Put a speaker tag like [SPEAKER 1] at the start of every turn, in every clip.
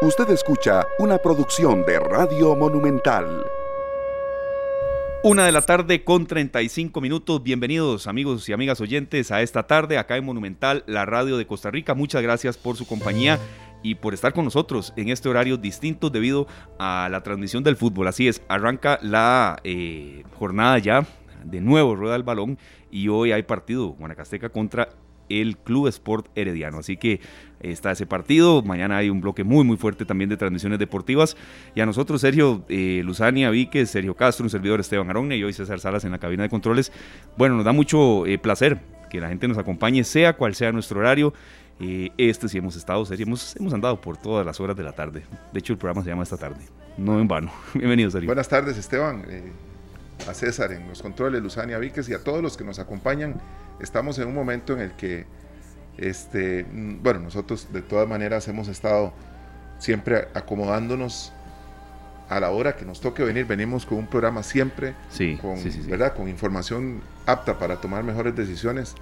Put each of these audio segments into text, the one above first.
[SPEAKER 1] Usted escucha una producción de Radio Monumental.
[SPEAKER 2] Una de la tarde con 35 minutos. Bienvenidos amigos y amigas oyentes a esta tarde acá en Monumental, la radio de Costa Rica. Muchas gracias por su compañía y por estar con nosotros en este horario distinto debido a la transmisión del fútbol. Así es, arranca la eh, jornada ya, de nuevo rueda el balón y hoy hay partido Guanacasteca contra el Club Sport Herediano. Así que está ese partido. Mañana hay un bloque muy, muy fuerte también de transmisiones deportivas. Y a nosotros, Sergio eh, Luzania Víquez, Sergio Castro, un servidor Esteban Aronne y hoy César Salas en la cabina de controles. Bueno, nos da mucho eh, placer que la gente nos acompañe, sea cual sea nuestro horario. Eh, este sí hemos estado, Sergio, hemos, hemos andado por todas las horas de la tarde. De hecho, el programa se llama esta tarde, no en vano. Bienvenido, Sergio.
[SPEAKER 3] Buenas tardes, Esteban. A César en los controles, Luzania Víquez y a todos los que nos acompañan estamos en un momento en el que, este, mm, bueno, nosotros de todas maneras hemos estado siempre acomodándonos a la hora que nos toque venir, venimos con un programa siempre, con, ¿verdad? con información apta para tomar mejores decisiones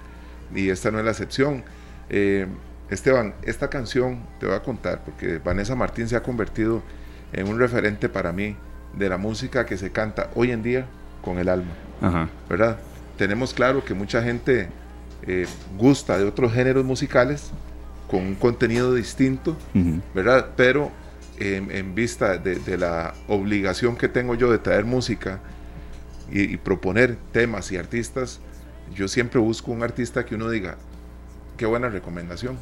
[SPEAKER 3] y esta no es la excepción. Eh, Esteban, esta canción te voy a contar porque Vanessa Martín se ha convertido en un referente para mí de la música que se canta hoy en día con el alma, ¿verdad? tenemos claro que mucha gente eh, gusta de otros géneros musicales con un contenido distinto, ¿verdad? Pero en vista de, la obligación que tengo yo de traer música y, proponer temas y artistas, yo siempre busco un artista que uno diga, qué buena recomendación.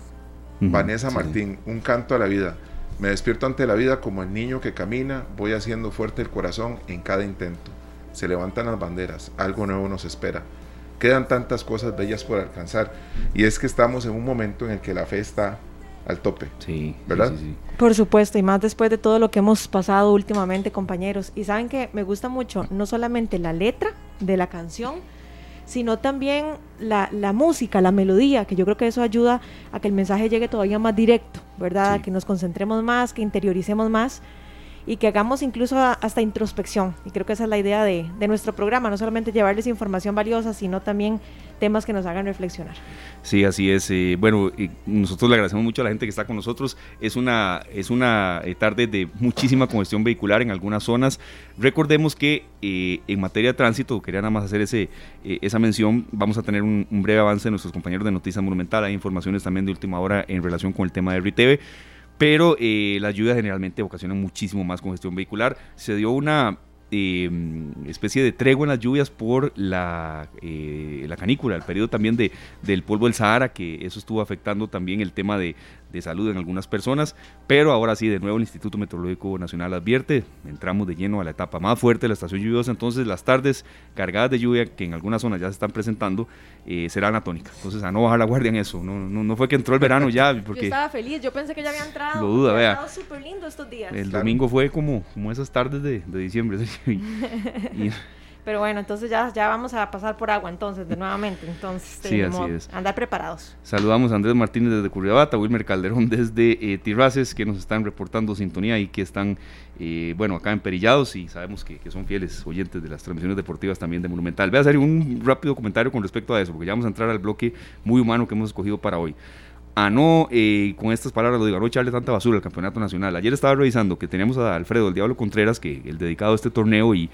[SPEAKER 3] Vanessa Martín, un canto a la vida. Me despierto ante la vida como el niño que camina, voy haciendo fuerte el corazón en cada intento se levantan las banderas, algo nuevo nos espera. Quedan tantas cosas bellas por alcanzar y es que estamos en un momento en el que la fe está al tope. Sí, ¿verdad?
[SPEAKER 4] Por supuesto, y más después de todo lo que hemos pasado últimamente, compañeros. Y saben que me gusta mucho no solamente la letra de la canción, sino también la, música, la melodía, que yo creo que eso ayuda a que el mensaje llegue todavía más directo, ¿verdad? A que nos concentremos más, que interioricemos más y que hagamos incluso hasta introspección. Y creo que esa es la idea de, nuestro programa, no solamente llevarles información valiosa, sino también temas que nos hagan reflexionar.
[SPEAKER 2] Sí, así es. Eh, bueno, nosotros le agradecemos mucho a la gente que está con nosotros. Es una, es una eh, tarde de muchísima congestión vehicular en algunas zonas. Recordemos que eh, en materia de tránsito, quería nada más hacer ese, esa mención, vamos a tener un, breve avance de nuestros compañeros de Noticias Monumental. Hay informaciones también de última hora en relación con el tema de RITV pero eh, las lluvias generalmente ocasionan muchísimo más congestión vehicular. Se dio una eh, especie de tregua en las lluvias por la, eh, la canícula, el periodo también de, del polvo del Sahara, que eso estuvo afectando también el tema de, de salud en algunas personas, pero ahora sí, de nuevo el Instituto Meteorológico Nacional advierte, entramos de lleno a la etapa más fuerte de la estación lluviosa, entonces las tardes cargadas de lluvia, que en algunas zonas ya se están presentando, eh, serán la tónica. Entonces, a no bajar la guardia en eso, no, no, no fue que entró el verano ya. Porque yo
[SPEAKER 4] estaba feliz, yo pensé que ya había entrado.
[SPEAKER 2] Lo duda, vea.
[SPEAKER 4] súper lindo estos días.
[SPEAKER 2] El domingo fue como, como esas tardes de, de diciembre.
[SPEAKER 4] Pero bueno, entonces ya, ya vamos a pasar por agua entonces, de nuevamente. Entonces, sí, así es. andar preparados.
[SPEAKER 2] Saludamos a Andrés Martínez desde Curriabata, Wilmer Calderón desde eh, Tirraces, que nos están reportando sintonía y que están, eh, bueno, acá emperillados y sabemos que, que, son fieles oyentes de las transmisiones deportivas también de Monumental. Voy a hacer un rápido comentario con respecto a eso, porque ya vamos a entrar al bloque muy humano que hemos escogido para hoy a no, eh, con estas palabras lo digo, a no echarle tanta basura al campeonato nacional. Ayer estaba revisando que teníamos a Alfredo, el Diablo Contreras, que el dedicado a este torneo y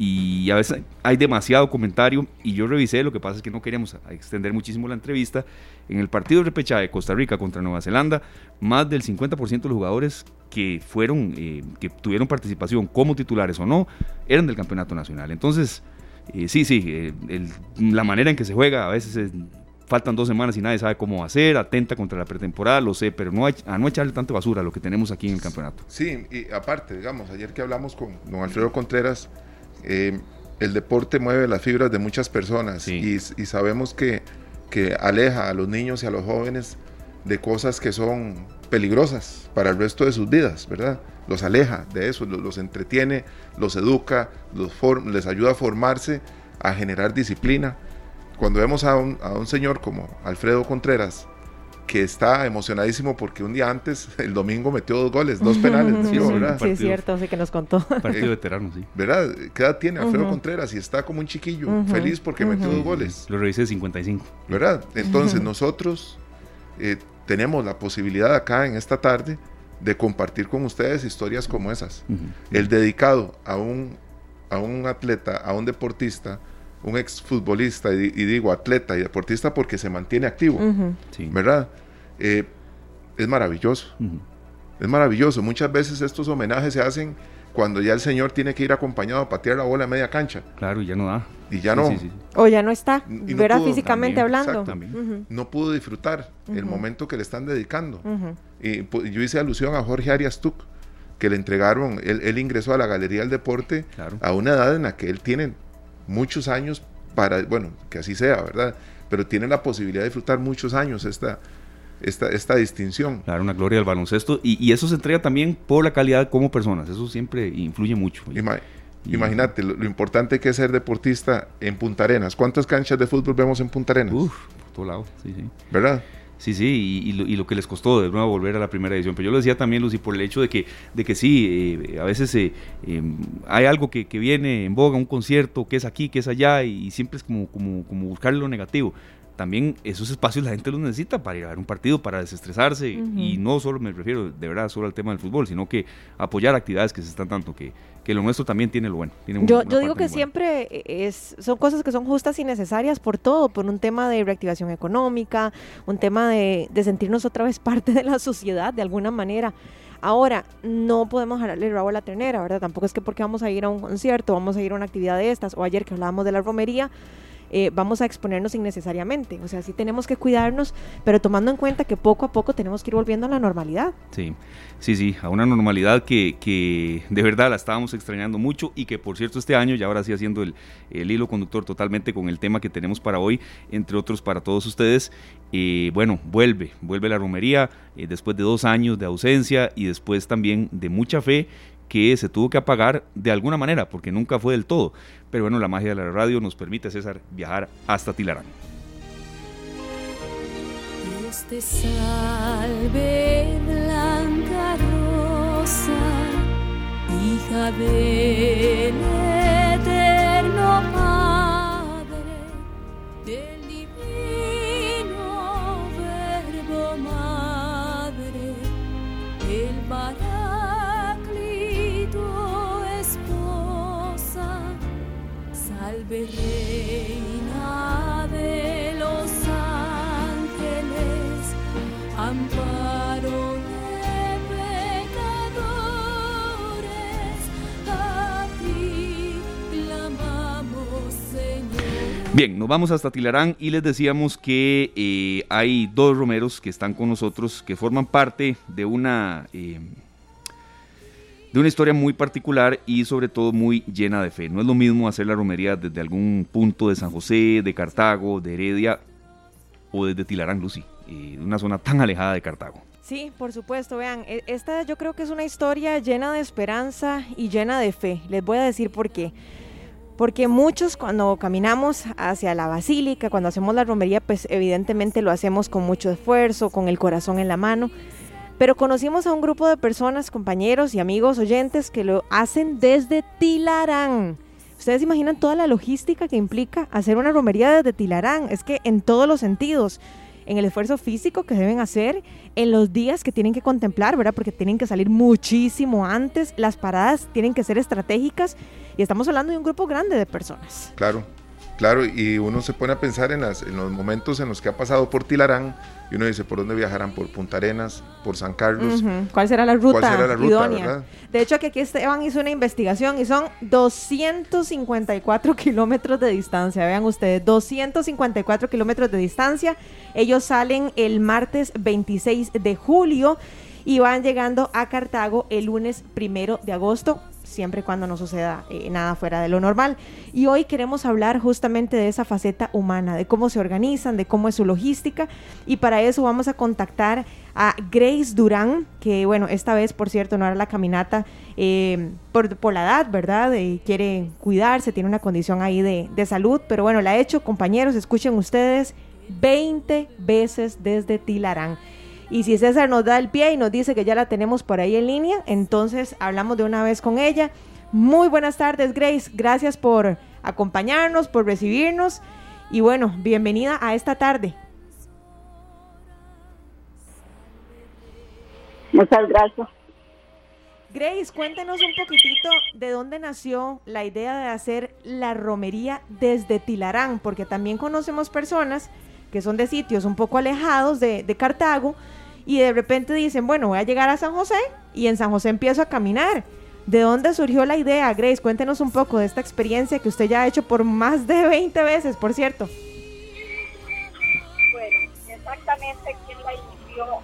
[SPEAKER 2] y a veces hay demasiado comentario y yo revisé, lo que pasa es que no queríamos extender muchísimo la entrevista. En el partido de repechaje de Costa Rica contra Nueva Zelanda, más del 50% de los jugadores que fueron, eh, que tuvieron participación como titulares o no, eran del campeonato nacional. Entonces, eh, sí, sí, eh, la manera en que se juega, a veces faltan dos semanas y nadie sabe cómo hacer, atenta contra la pretemporada, lo sé, pero no hay, a no echarle tanta basura a lo que tenemos aquí en el campeonato.
[SPEAKER 3] Sí, y aparte, digamos, ayer que hablamos con don Alfredo Contreras, eh, el deporte mueve las fibras de muchas personas y, sabemos que, que, aleja a los niños y a los jóvenes de cosas que son peligrosas para el resto de sus vidas, ¿verdad? Los aleja de eso, los, entretiene, los educa, los les ayuda a formarse, a generar disciplina. Cuando vemos a un, a un señor como Alfredo Contreras, que está emocionadísimo porque un día antes, el domingo, metió dos goles, dos penales.
[SPEAKER 4] sí, ¿verdad? sí, es cierto, sí que nos contó.
[SPEAKER 2] Partido veterano, sí.
[SPEAKER 3] ¿Verdad? ¿Qué edad tiene Alfredo Contreras? Y está como un chiquillo, feliz porque metió dos goles.
[SPEAKER 2] Lo revisé 55.
[SPEAKER 3] ¿Verdad? Entonces nosotros eh, tenemos la posibilidad acá en esta tarde de compartir con ustedes historias como esas. El dedicado a un, a un atleta, a un deportista, un exfutbolista, y, y digo atleta y deportista porque se mantiene activo, ¿verdad? Eh, es maravilloso. Es maravilloso. Muchas veces estos homenajes se hacen cuando ya el señor tiene que ir acompañado a patear la bola a media cancha.
[SPEAKER 2] Claro, y ya no da.
[SPEAKER 3] Y ya no.
[SPEAKER 4] o ya no está, verá físicamente hablando.
[SPEAKER 3] No pudo disfrutar el momento que le están dedicando. Y yo hice alusión a Jorge Arias Tuc, que le entregaron, él, ingresó a la Galería del Deporte a una edad en la que él tiene muchos años para, bueno, que así sea, ¿verdad? Pero tiene la posibilidad de disfrutar muchos años esta, esta, esta distinción.
[SPEAKER 2] Claro, una gloria del baloncesto. Y, eso se entrega también por la calidad como personas. Eso siempre influye mucho.
[SPEAKER 3] Imagínate lo, importante que es ser deportista en Punta Arenas. ¿Cuántas canchas de fútbol vemos en Punta Arenas?
[SPEAKER 2] Uf, por todo lado, sí, sí.
[SPEAKER 3] ¿Verdad?
[SPEAKER 2] Sí, sí, y, lo, que les costó de nuevo volver a la primera edición. Pero yo lo decía también, Lucy, por el hecho de que, de que sí, eh, a veces eh, em, hay algo que, que, viene en boga, un concierto, que es aquí, que es allá, y, siempre es como, como, como buscar lo negativo también esos espacios la gente los necesita para ir a ver un partido, para desestresarse. Y no solo me refiero de verdad solo al tema del fútbol, sino que apoyar actividades que se están tanto, que, que lo nuestro también tiene lo bueno. Tiene
[SPEAKER 4] yo yo digo que siempre es, son cosas que son justas y necesarias por todo, por un tema de reactivación económica, un tema de, de sentirnos otra vez parte de la sociedad de alguna manera. Ahora, no podemos dejarle el rabo a la ternera, ¿verdad? Tampoco es que porque vamos a ir a un concierto, vamos a ir a una actividad de estas, o ayer que hablábamos de la romería, eh, vamos a exponernos innecesariamente. O sea, sí tenemos que cuidarnos, pero tomando en cuenta que poco a poco tenemos que ir volviendo a la normalidad.
[SPEAKER 2] Sí, sí, sí, a una normalidad que, que de verdad la estábamos extrañando mucho y que por cierto este año, ya ahora sí haciendo el, el hilo conductor totalmente con el tema que tenemos para hoy, entre otros para todos ustedes, eh, bueno, vuelve, vuelve la romería eh, después de dos años de ausencia y después también de mucha fe que se tuvo que apagar de alguna manera, porque nunca fue del todo. Pero bueno, la magia de la radio nos permite, César, viajar hasta Tilarán.
[SPEAKER 5] Este salve blanca rosa, hija del
[SPEAKER 2] Bien, nos vamos hasta Tilarán y les decíamos que eh, hay dos romeros que están con nosotros, que forman parte de una... Eh, de una historia muy particular y sobre todo muy llena de fe. No es lo mismo hacer la romería desde algún punto de San José, de Cartago, de Heredia o desde Tilarán, Lucy, eh, una zona tan alejada de Cartago.
[SPEAKER 4] Sí, por supuesto, vean, e, esta yo creo que es una historia llena de esperanza y llena de fe. Les voy a decir por qué. Porque muchos cuando caminamos hacia la basílica, cuando hacemos la romería, pues evidentemente lo hacemos con mucho esfuerzo, con el corazón en la mano. Pero conocimos a un grupo de personas, compañeros y amigos oyentes que lo hacen desde Tilarán. Ustedes imaginan toda la logística que implica hacer una romería desde Tilarán. Es que en todos los sentidos, en el esfuerzo físico que deben hacer, en los días que tienen que contemplar, ¿verdad? Porque tienen que salir muchísimo antes, las paradas tienen que ser estratégicas y estamos hablando de un grupo grande de personas.
[SPEAKER 3] Claro, claro, y uno se pone a pensar en, las, en los momentos en los que ha pasado por Tilarán y uno dice, ¿por dónde viajarán? ¿Por Punta Arenas? ¿Por San Carlos?
[SPEAKER 4] ¿Cuál será la ruta, idónea? De hecho, aquí Esteban hizo una investigación y son 254 kilómetros de distancia. Vean ustedes, 254 kilómetros de distancia. Ellos salen el martes 26 de julio y van llegando a Cartago el lunes primero de agosto siempre cuando no suceda eh, nada fuera de lo normal. Y hoy queremos hablar justamente de esa faceta humana, de cómo se organizan, de cómo es su logística. Y para eso vamos a contactar a Grace Durán, que bueno, esta vez, por cierto, no era la caminata eh, por, la edad, ¿verdad? Eh, quiere cuidarse, tiene una condición ahí de, salud, pero bueno, la ha hecho, compañeros, escuchen ustedes, 20 veces desde Tilarán. Y si César nos da el pie y nos dice que ya la tenemos por ahí en línea, entonces hablamos de una vez con ella. Muy buenas tardes, Grace. Gracias por acompañarnos, por recibirnos. Y bueno, bienvenida a esta tarde.
[SPEAKER 6] Muchas gracias.
[SPEAKER 4] Grace, cuéntenos un poquitito de dónde nació la idea de hacer la romería desde Tilarán, porque también conocemos personas que son de sitios un poco alejados de, de Cartago y de repente dicen, bueno, voy a llegar a San José y en San José empiezo a caminar. ¿De dónde surgió la idea, Grace? Cuéntenos un poco de esta experiencia que usted ya ha hecho por más de 20 veces, por cierto.
[SPEAKER 6] Bueno, exactamente quién la inició, no.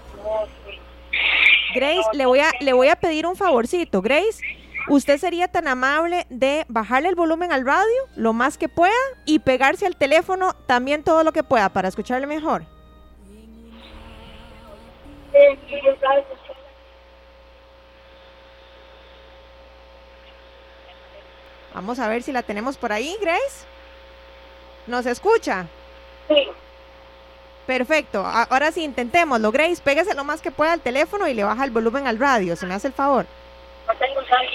[SPEAKER 4] Grace, le voy a, le voy a pedir un favorcito. Grace, ¿usted sería tan amable de bajarle el volumen al radio lo más que pueda y pegarse al teléfono también todo lo que pueda para escucharle mejor? Vamos a ver si la tenemos por ahí, Grace. ¿Nos escucha?
[SPEAKER 6] Sí,
[SPEAKER 4] Perfecto. Ahora sí, intentémoslo. Grace, pégase lo más que pueda al teléfono y le baja el volumen al radio. ¿Se me hace el favor?
[SPEAKER 6] no tengo saldo.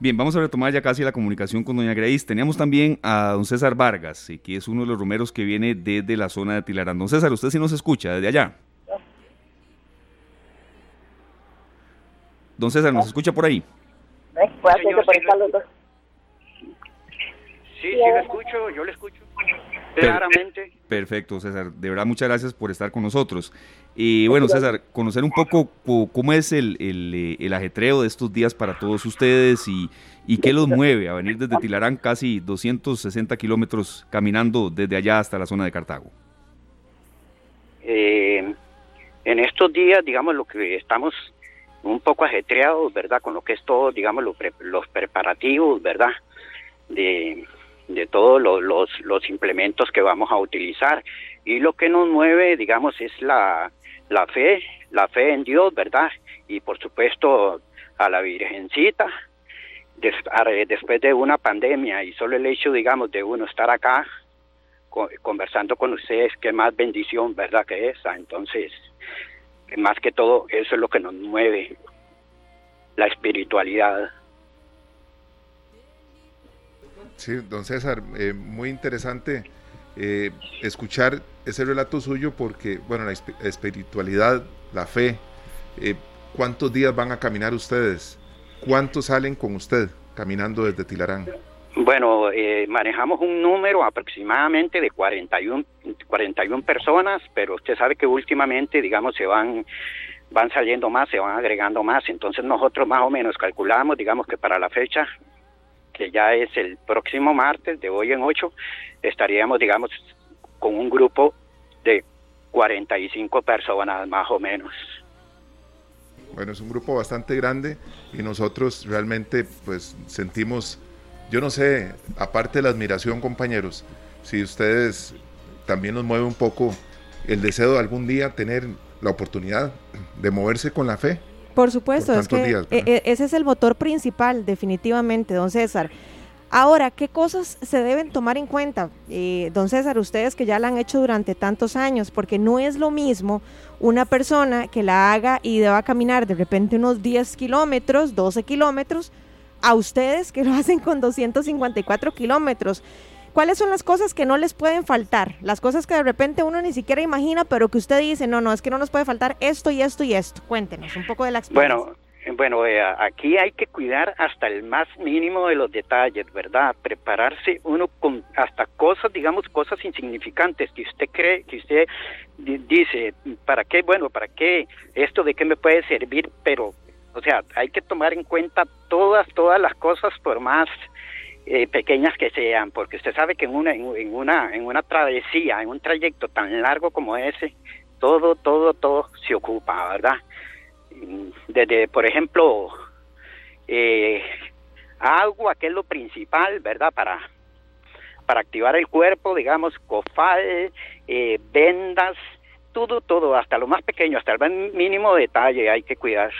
[SPEAKER 2] Bien, vamos a retomar ya casi la comunicación con doña Grace. Teníamos también a don César Vargas, eh, que es uno de los romeros que viene desde la zona de Tilarán. Don César, usted sí nos escucha desde allá. Don César, ¿nos escucha por ahí?
[SPEAKER 6] Los dos.
[SPEAKER 7] Sí, sí lo escucho, yo lo escucho claramente.
[SPEAKER 2] Perfecto, César. De verdad, muchas gracias por estar con nosotros. Y bueno, César, conocer un poco co- cómo es el, el, eh, el ajetreo de estos días para todos ustedes y, y qué los mueve a venir desde Tilarán casi 260 kilómetros caminando desde allá hasta la zona de Cartago.
[SPEAKER 7] Eh, en estos días, digamos, lo que estamos un poco ajetreados, ¿verdad? Con lo que es todo, digamos, lo pre- los preparativos, ¿verdad? De, de todos los, los, implementos que vamos a utilizar. Y lo que nos mueve, digamos, es la, la fe, la fe en Dios, ¿verdad? Y por supuesto a la Virgencita. Después de una pandemia y solo el hecho, digamos, de uno estar acá co- conversando con ustedes, qué más bendición, ¿verdad? Que esa. Entonces, más que todo, eso es lo que nos mueve, la espiritualidad.
[SPEAKER 3] Sí, don César, eh, muy interesante eh, escuchar ese relato suyo porque, bueno, la esp- espiritualidad, la fe, eh, ¿cuántos días van a caminar ustedes? ¿Cuántos salen con usted caminando desde Tilarán?
[SPEAKER 7] Bueno, eh, manejamos un número aproximadamente de 41, 41 personas, pero usted sabe que últimamente, digamos, se van van saliendo más, se van agregando más, entonces nosotros más o menos calculamos, digamos que para la fecha, que ya es el próximo martes, de hoy en 8, estaríamos, digamos, con un grupo de 45 personas más o menos.
[SPEAKER 3] Bueno, es un grupo bastante grande y nosotros realmente pues sentimos, yo no sé, aparte de la admiración compañeros, si ustedes también nos mueve un poco el deseo de algún día tener la oportunidad de moverse con la fe.
[SPEAKER 4] Por supuesto,
[SPEAKER 3] Por
[SPEAKER 4] es que
[SPEAKER 3] días,
[SPEAKER 4] e- e- ese es el motor principal, definitivamente, don César. Ahora, ¿qué cosas se deben tomar en cuenta, eh, don César, ustedes que ya la han hecho durante tantos años? Porque no es lo mismo una persona que la haga y deba caminar de repente unos 10 kilómetros, 12 kilómetros, a ustedes que lo hacen con 254 kilómetros. ¿Cuáles son las cosas que no les pueden faltar? Las cosas que de repente uno ni siquiera imagina, pero que usted dice, no, no, es que no nos puede faltar esto y esto y esto. Cuéntenos un poco de la experiencia.
[SPEAKER 7] Bueno, eh, bueno, aquí hay que cuidar hasta el más mínimo de los detalles, ¿verdad? Prepararse uno con hasta cosas, digamos, cosas insignificantes que usted cree, que usted di- dice, ¿para qué? Bueno, ¿para qué? Esto de qué me puede servir, pero, o sea, hay que tomar en cuenta todas, todas las cosas por más eh, pequeñas que sean, porque usted sabe que en una, en, una, en una travesía, en un trayecto tan largo como ese, todo, todo, todo se ocupa, ¿verdad? desde, por ejemplo, eh, agua, que es lo principal, ¿verdad? Para, para activar el cuerpo, digamos, cofal, eh, vendas, todo, todo, hasta lo más pequeño, hasta el mínimo detalle hay que cuidar.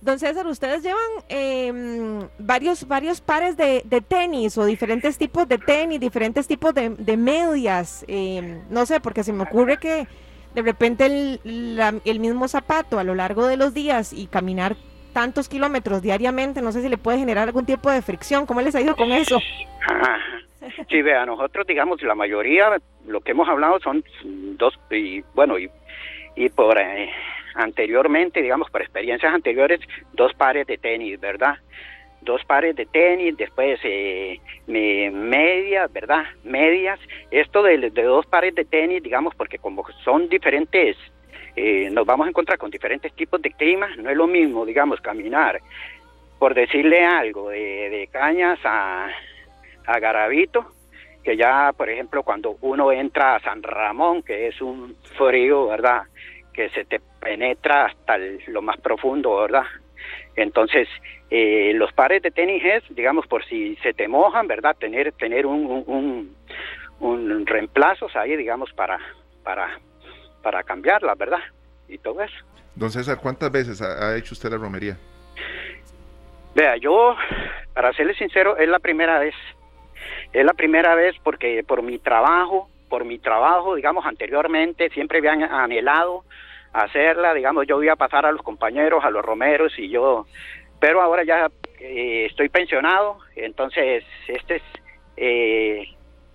[SPEAKER 4] Don César, ustedes llevan eh, varios, varios pares de, de tenis o diferentes tipos de tenis, diferentes tipos de, de medias. eh, no sé, porque se me ocurre que de repente el, el mismo zapato a lo largo de los días y caminar tantos kilómetros diariamente, no sé si le puede generar algún tipo de fricción. ¿Cómo les ha ido con eso?
[SPEAKER 7] Sí, vea, nosotros, digamos, la mayoría, lo que hemos hablado son dos, y bueno, y, y por eh, anteriormente, digamos, por experiencias anteriores, dos pares de tenis, ¿verdad? Dos pares de tenis, después eh, me- medias, ¿verdad? Medias. Esto de, dos pares de tenis, digamos, porque como son diferentes, eh, nos vamos a encontrar con diferentes tipos de clima, no es lo mismo, digamos, caminar, por decirle algo, de, cañas a, a Garavito, que ya, por ejemplo, cuando uno entra a San Ramón, que es un frío, ¿verdad? Que se te penetra hasta el- lo más profundo, ¿verdad? Entonces, eh, los pares de tenis es, digamos, por si se te mojan, ¿verdad? Tener tener un, un, un, un reemplazos ahí, digamos, para, para, para cambiarlas, ¿verdad? Y todo eso.
[SPEAKER 3] Don César, ¿cuántas veces ha, ha hecho usted la romería?
[SPEAKER 7] Vea, yo, para serle sincero, es la primera vez. Es la primera vez porque por mi trabajo, por mi trabajo, digamos, anteriormente siempre habían anhelado hacerla, digamos, yo iba a pasar a los compañeros, a los romeros y yo, pero ahora ya eh, estoy pensionado, entonces este es, eh,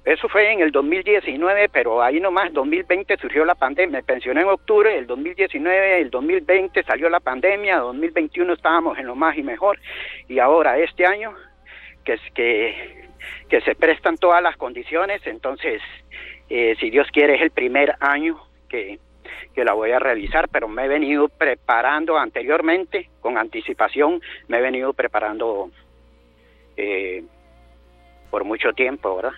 [SPEAKER 7] eso fue en el 2019, pero ahí nomás, 2020 surgió la pandemia, me pensioné en octubre, el 2019, el 2020 salió la pandemia, 2021 estábamos en lo más y mejor, y ahora este año, que es que, que se prestan todas las condiciones, entonces, eh, si Dios quiere, es el primer año que, que la voy a realizar, pero me he venido preparando anteriormente, con anticipación, me he venido preparando eh, por mucho tiempo, ¿verdad?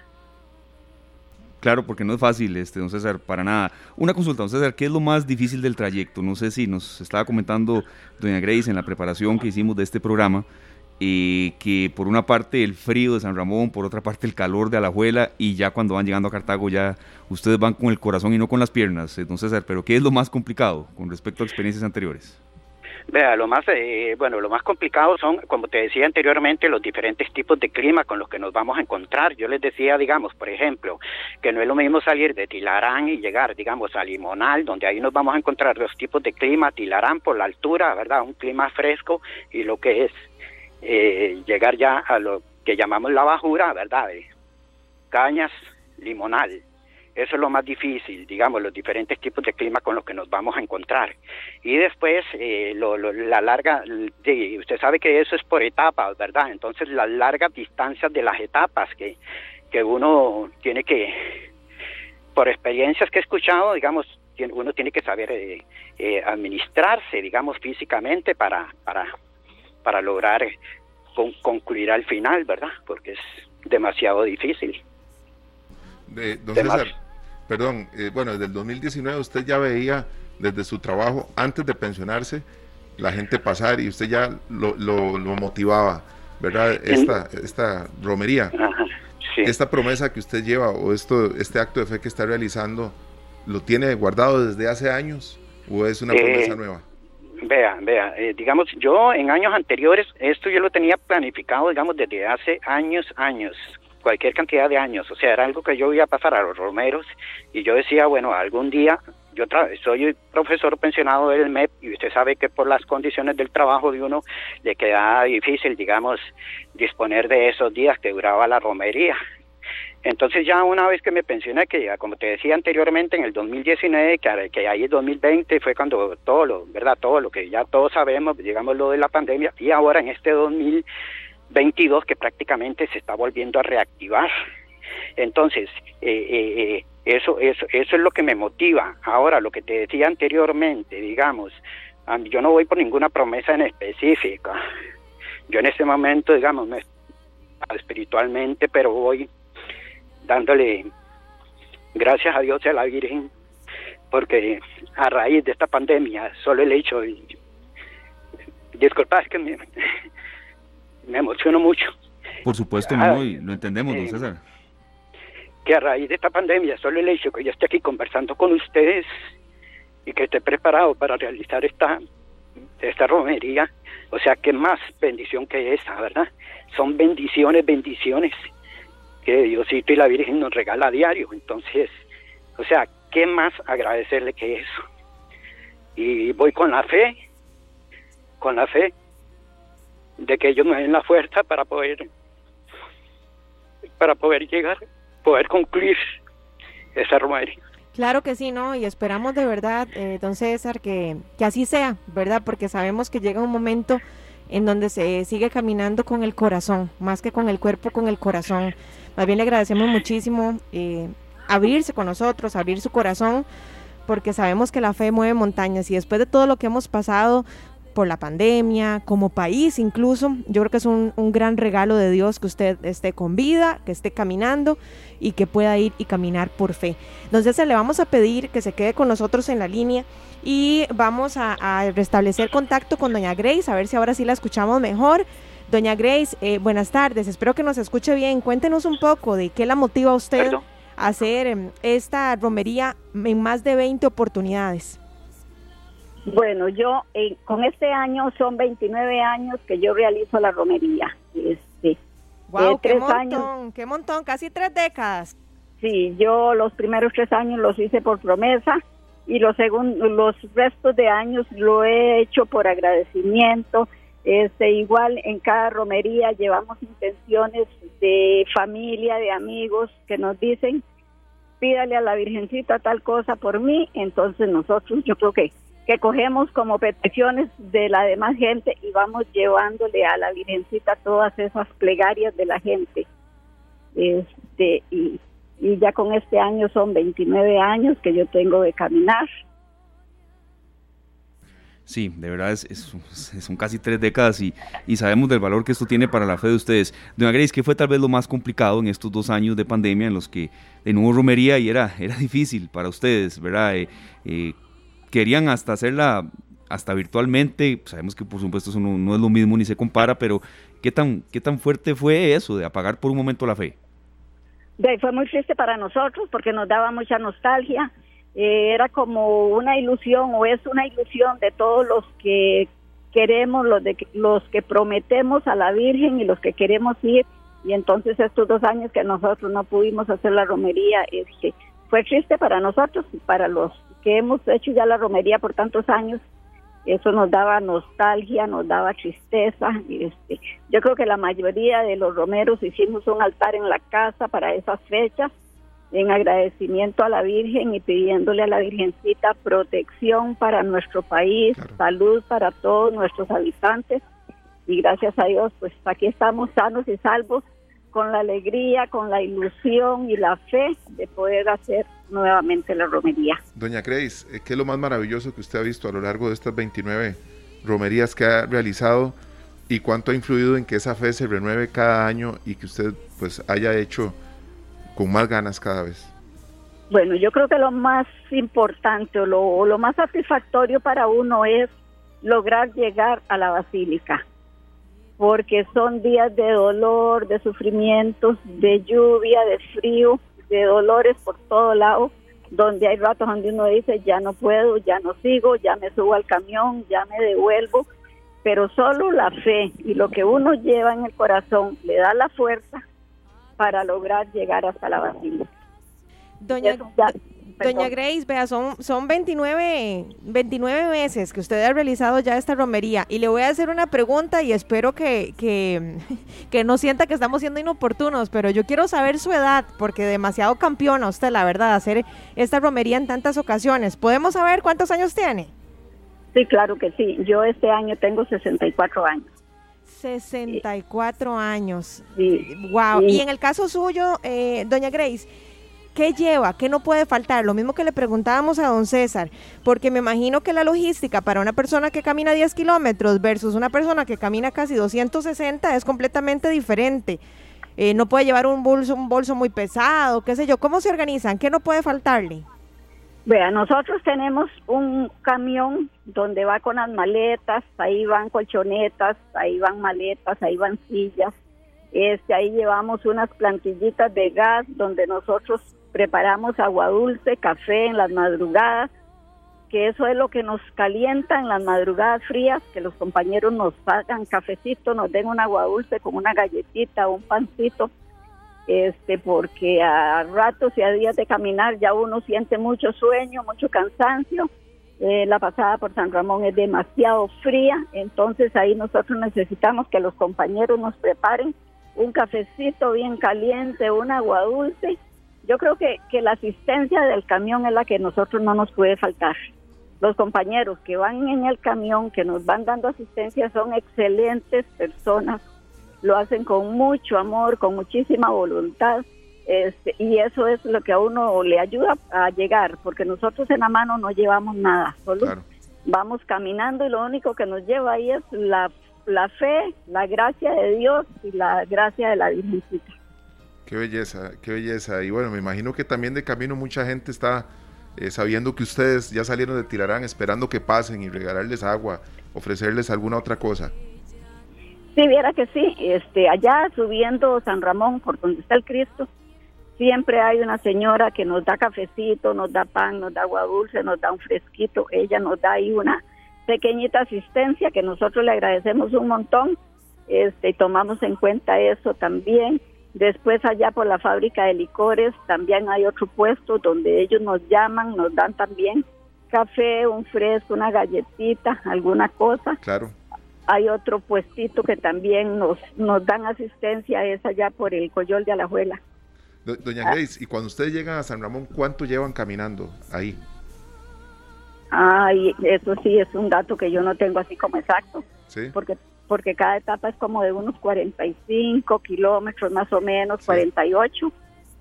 [SPEAKER 2] Claro, porque no es fácil, este, don César, para nada. Una consulta, don César, ¿qué es lo más difícil del trayecto? No sé si nos estaba comentando doña Grace en la preparación que hicimos de este programa, eh, que por una parte el frío de San Ramón, por otra parte el calor de Alajuela, y ya cuando van llegando a Cartago ya ustedes van con el corazón y no con las piernas, don César, pero ¿qué es lo más complicado con respecto a experiencias anteriores?
[SPEAKER 7] Vea, lo más, eh, bueno, lo más complicado son, como te decía anteriormente, los diferentes tipos de clima con los que nos vamos a encontrar. Yo les decía, digamos, por ejemplo, que no es lo mismo salir de Tilarán y llegar, digamos, a Limonal, donde ahí nos vamos a encontrar dos tipos de clima, Tilarán por la altura, ¿verdad? Un clima fresco y lo que es eh, llegar ya a lo que llamamos la bajura, ¿verdad? De Cañas, Limonal. Eso es lo más difícil, digamos, los diferentes tipos de clima con los que nos vamos a encontrar. Y después, eh, lo, lo- la larga, usted sabe que eso es por etapas, ¿verdad? Entonces, las largas distancias de las etapas que, que uno tiene que, por experiencias que he escuchado, digamos, uno tiene que saber eh, eh, administrarse, digamos, físicamente para, para, para lograr eh, con- concluir al final, ¿verdad? Porque es demasiado difícil.
[SPEAKER 3] Eh, don. César, perdón, eh, bueno, desde el 2019 usted ya veía desde su trabajo, antes de pensionarse, la gente pasar y usted ya lo, lo- lo motivaba, ¿verdad? Esta, esta romería,
[SPEAKER 7] Ajá, sí.
[SPEAKER 3] esta promesa que usted lleva o esto, este acto de fe que está realizando, ¿lo tiene guardado desde hace años o es una
[SPEAKER 7] Eh,
[SPEAKER 3] promesa nueva?
[SPEAKER 7] Vea, vea, eh, digamos, yo en años anteriores, esto yo lo tenía planificado, digamos, desde hace años, años, cualquier cantidad de años, o sea, era algo que yo iba a pasar a los romeros y yo decía, bueno, algún día, yo soy profesor pensionado del MEP y usted sabe que por las condiciones del trabajo de uno le queda difícil, digamos, disponer de esos días que duraba la romería. Entonces ya una vez que me pensioné, que ya, como te decía anteriormente, en el 2019, que, que ahí el 2020 fue cuando todo lo, ¿verdad? Todo lo que ya todos sabemos, digamos lo de la pandemia, y ahora en este 2022 que prácticamente se está volviendo a reactivar. Entonces, eh, eh, eh, eso, eso, eso es lo que me motiva. Ahora, lo que te decía anteriormente, digamos, yo no voy por ninguna promesa en específica. Yo en este momento, digamos, me espiritualmente, pero voy dándole gracias a Dios y a la Virgen, porque a raíz de esta pandemia, solo el hecho, y, disculpa, es que me, me emociono mucho,
[SPEAKER 2] Por supuesto,
[SPEAKER 7] Ah,
[SPEAKER 2] no, y lo entendemos, don
[SPEAKER 7] eh,
[SPEAKER 2] César.
[SPEAKER 7] que a raíz de esta pandemia, solo el hecho que yo esté aquí conversando con ustedes y que esté preparado para realizar esta, esta romería, o sea, qué más bendición que esa, ¿verdad? Son bendiciones, bendiciones que Diosito y la Virgen nos regala a diario. Entonces, o sea, ¿qué más agradecerle que eso? Y voy con la fe, con la fe de que ellos me den la fuerza para poder para poder llegar, poder concluir esa romería.
[SPEAKER 4] Claro que sí, ¿no? Y esperamos de verdad, eh, don César, que, que así sea, ¿verdad? Porque sabemos que llega un momento en donde se sigue caminando con el corazón, más que con el cuerpo, con el corazón. Más bien le agradecemos muchísimo eh, abrirse con nosotros, abrir su corazón, porque sabemos que la fe mueve montañas y después de todo lo que hemos pasado por la pandemia, como país incluso, yo creo que es un, gran regalo de Dios que usted esté con vida, que esté caminando y que pueda ir y caminar por fe. Entonces le vamos a pedir que se quede con nosotros en la línea y vamos a restablecer contacto con doña Grace, a ver si ahora sí la escuchamos mejor. Doña Grace, eh, buenas tardes, espero que nos escuche bien. Cuéntenos un poco de qué la motiva a usted
[SPEAKER 7] Perdón.
[SPEAKER 4] a hacer em, esta romería en más de 20 oportunidades.
[SPEAKER 8] Bueno, yo eh, con este año son 29 años que yo realizo la romería. Este,
[SPEAKER 4] ¡Wow!
[SPEAKER 8] Eh,
[SPEAKER 4] ¡Qué
[SPEAKER 8] tres
[SPEAKER 4] montón!
[SPEAKER 8] años.
[SPEAKER 4] ¡Qué montón! Casi tres décadas.
[SPEAKER 8] sí, yo los primeros tres años los hice por promesa y los segun- los restos de años lo he hecho por agradecimiento. Este, igual en cada romería llevamos intenciones de familia, de amigos que nos dicen pídale a la Virgencita tal cosa por mí, entonces nosotros yo creo que que cogemos como peticiones de la demás gente y vamos llevándole a la Virgencita todas esas plegarias de la gente. Este y, y ya con este año son 29 años que yo tengo de caminar.
[SPEAKER 2] Sí, de verdad es, es- son casi tres décadas y, y sabemos del valor que esto tiene para la fe de ustedes. Doña Grace, ¿qué fue tal vez lo más complicado en estos dos años de pandemia en los que de nuevo romería y era, era difícil para ustedes, ¿verdad? Eh, eh, querían hasta hacerla hasta virtualmente, sabemos que por supuesto eso no, es lo mismo ni se compara, pero ¿qué tan, ¿qué tan fuerte fue eso de apagar por un momento la fe?
[SPEAKER 8] Fue muy triste para nosotros porque nos daba mucha nostalgia. Eh, era como una ilusión o es una ilusión de todos los que queremos, los, de, los que prometemos a la Virgen y los que queremos ir. Y entonces estos dos años que nosotros no pudimos hacer la romería, este, fue triste para nosotros y para los que hemos hecho ya la romería por tantos años. Eso nos daba nostalgia, nos daba tristeza. Este, yo creo que la mayoría de los romeros hicimos un altar en la casa para esas fechas, en agradecimiento a la Virgen y pidiéndole a la Virgencita protección para nuestro país,
[SPEAKER 3] Claro.
[SPEAKER 8] salud para todos nuestros habitantes. Y gracias a Dios, pues aquí estamos sanos y salvos, con la alegría, con la ilusión y la fe de poder hacer nuevamente la romería.
[SPEAKER 3] Doña Grace, eh, ¿qué es lo más maravilloso que usted ha visto a lo largo de estas 29 romerías que ha realizado y cuánto ha influido en que esa fe se renueve cada año y que usted pues haya hecho con más ganas cada vez?
[SPEAKER 8] Bueno, yo creo que lo más importante o lo, más satisfactorio para uno es lograr llegar a la basílica, porque son días de dolor, de sufrimientos, de lluvia, de frío, de dolores por todo lado, donde hay ratos donde uno dice, ya no puedo, ya no sigo, ya me subo al camión, ya me devuelvo, pero solo la fe y lo que uno lleva en el corazón le da la fuerza para lograr llegar hasta la basílica.
[SPEAKER 4] Doña,
[SPEAKER 8] ya-
[SPEAKER 4] Doña. Grace, vea, son, son 29, 29 meses que usted ha realizado ya esta romería y le voy a hacer una pregunta y espero que, que, que no sienta que estamos siendo inoportunos, pero yo quiero saber su edad porque demasiado campeona usted, la verdad, hacer esta romería en tantas ocasiones. ¿Podemos saber cuántos años tiene?
[SPEAKER 8] Sí, claro que sí. Yo este año tengo 64 años.
[SPEAKER 4] 64 años.
[SPEAKER 8] Sí.
[SPEAKER 4] Wow.
[SPEAKER 8] Sí.
[SPEAKER 4] Y en el caso suyo, eh, doña Grace, ¿qué lleva? ¿Qué no puede faltar? Lo mismo que le preguntábamos a don César, porque me imagino que la logística para una persona que camina 10 kilómetros versus una persona que camina casi 260 es completamente diferente. Eh, no puede llevar un bolso, un bolso muy pesado, qué sé yo. ¿Cómo se organizan? ¿Qué no puede faltarle?
[SPEAKER 8] Vea, nosotros tenemos un camión donde va con las maletas, ahí van colchonetas, ahí van maletas, ahí van sillas. Este, ahí llevamos unas plantillitas de gas donde nosotros preparamos agua dulce, café en las madrugadas, que eso es lo que nos calienta en las madrugadas frías, que los compañeros nos hagan cafecito, nos den un agua dulce con una galletita un pancito este porque a ratos y a días de caminar ya uno siente mucho sueño, mucho cansancio. Eh, la pasada por San Ramón es demasiado fría, entonces ahí nosotros necesitamos que los compañeros nos preparen un cafecito bien caliente, un agua dulce. Yo creo que, que la asistencia del camión es la que nosotros no nos puede faltar. Los compañeros que van en el camión, que nos van dando asistencia, son excelentes personas, lo hacen con mucho amor, con muchísima voluntad. Este, y eso es lo que a uno le ayuda a llegar, porque nosotros en la mano no llevamos nada, solo
[SPEAKER 3] Claro.
[SPEAKER 8] vamos caminando y lo único que nos lleva ahí es la, la fe, la gracia de Dios y la gracia de la Virgencita.
[SPEAKER 3] Qué belleza, qué belleza. Y bueno, me imagino que también de camino mucha gente está eh, sabiendo que ustedes ya salieron de Tilarán, esperando que pasen y regalarles agua, ofrecerles alguna otra cosa.
[SPEAKER 8] Sí, viera que sí, este, allá subiendo San Ramón, por donde está el Cristo, siempre hay una señora que nos da cafecito, nos da pan, nos da agua dulce, nos da un fresquito, ella nos da ahí una pequeñita asistencia que nosotros le agradecemos un montón, este, tomamos en cuenta eso también. Después allá por la fábrica de licores también hay otro puesto donde ellos nos llaman, nos dan también café, un fresco, una galletita, alguna cosa
[SPEAKER 3] Claro.
[SPEAKER 8] Hay otro puestito que también nos, nos dan asistencia, es allá por el Coyol de Alajuela.
[SPEAKER 3] Do- Doña Grace, y cuando ustedes llegan a San Ramón, ¿cuánto llevan caminando ahí?
[SPEAKER 8] Ay, eso sí es un dato que yo no tengo así como exacto,
[SPEAKER 3] ¿Sí?
[SPEAKER 8] porque porque cada etapa es como de unos 45 kilómetros más o menos,
[SPEAKER 3] Sí.
[SPEAKER 8] 48.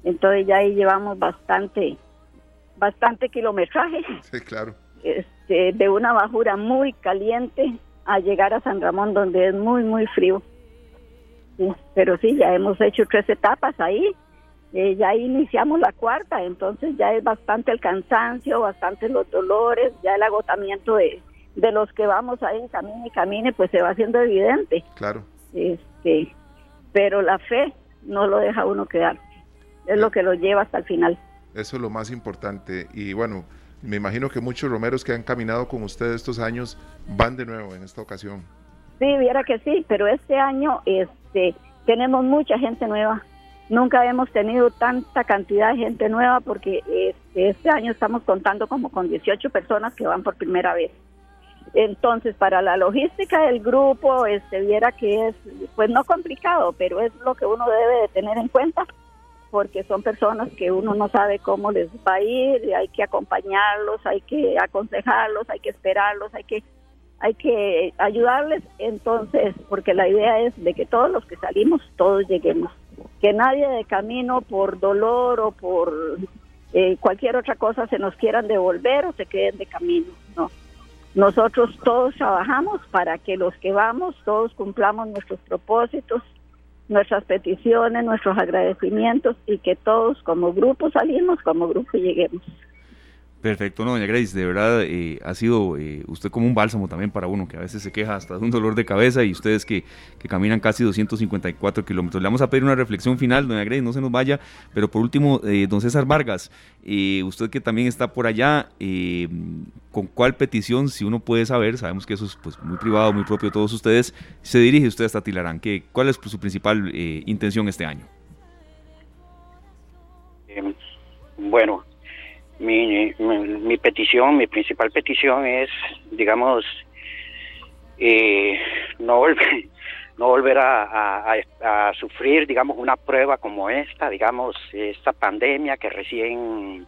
[SPEAKER 8] Entonces ya ahí llevamos bastante, bastante kilometraje,
[SPEAKER 3] Sí, claro.
[SPEAKER 8] este, de una bajura muy caliente a llegar a San Ramón donde es muy, muy frío. Sí, pero sí, ya hemos hecho tres etapas ahí. Eh, ya iniciamos la cuarta, entonces ya es bastante el cansancio, bastante los dolores, ya el agotamiento de, de los que vamos ahí, camine y camine, pues se va haciendo evidente.
[SPEAKER 3] Claro.
[SPEAKER 8] Este, pero la fe no lo deja uno quedar, es lo que lo lleva hasta el final.
[SPEAKER 3] Eso es lo más importante. Y bueno, me imagino que muchos romeros que han caminado con ustedes estos años van de nuevo en esta ocasión.
[SPEAKER 8] Sí, viera que sí, pero este año este, tenemos mucha gente nueva. Nunca hemos tenido tanta cantidad de gente nueva porque este, este año estamos contando como con 18 personas que van por primera vez. Entonces, para la logística del grupo, este, viera que es, pues no complicado, pero es lo que uno debe de tener en cuenta, porque son personas que uno no sabe cómo les va a ir, hay que acompañarlos, hay que aconsejarlos, hay que esperarlos, hay que hay que ayudarles. Entonces porque la idea es de que todos los que salimos todos lleguemos. Que nadie de camino por dolor o por eh, cualquier otra cosa se nos quieran devolver o se queden de camino no nosotros todos trabajamos para que los que vamos todos cumplamos nuestros propósitos nuestras peticiones nuestros agradecimientos y que todos como grupo salimos como grupo lleguemos
[SPEAKER 2] Perfecto, no, doña Grace, de verdad eh, ha sido eh, usted como un bálsamo también para uno que a veces se queja hasta de un dolor de cabeza y ustedes que, que caminan casi 254 kilómetros. Le vamos a pedir una reflexión final, doña Grace, no se nos vaya, pero por último, eh, don César Vargas, eh, usted que también está por allá, eh, ¿con cuál petición, si uno puede saber, sabemos que eso es pues, muy privado, muy propio de todos ustedes, se dirige usted hasta Tilarán? ¿Qué, ¿Cuál es su principal intención este año?
[SPEAKER 7] Eh, bueno, mi, mi, petición, mi principal petición es, digamos, eh, no volver, no volver a sufrir, digamos, una prueba como esta, digamos, esta pandemia que recién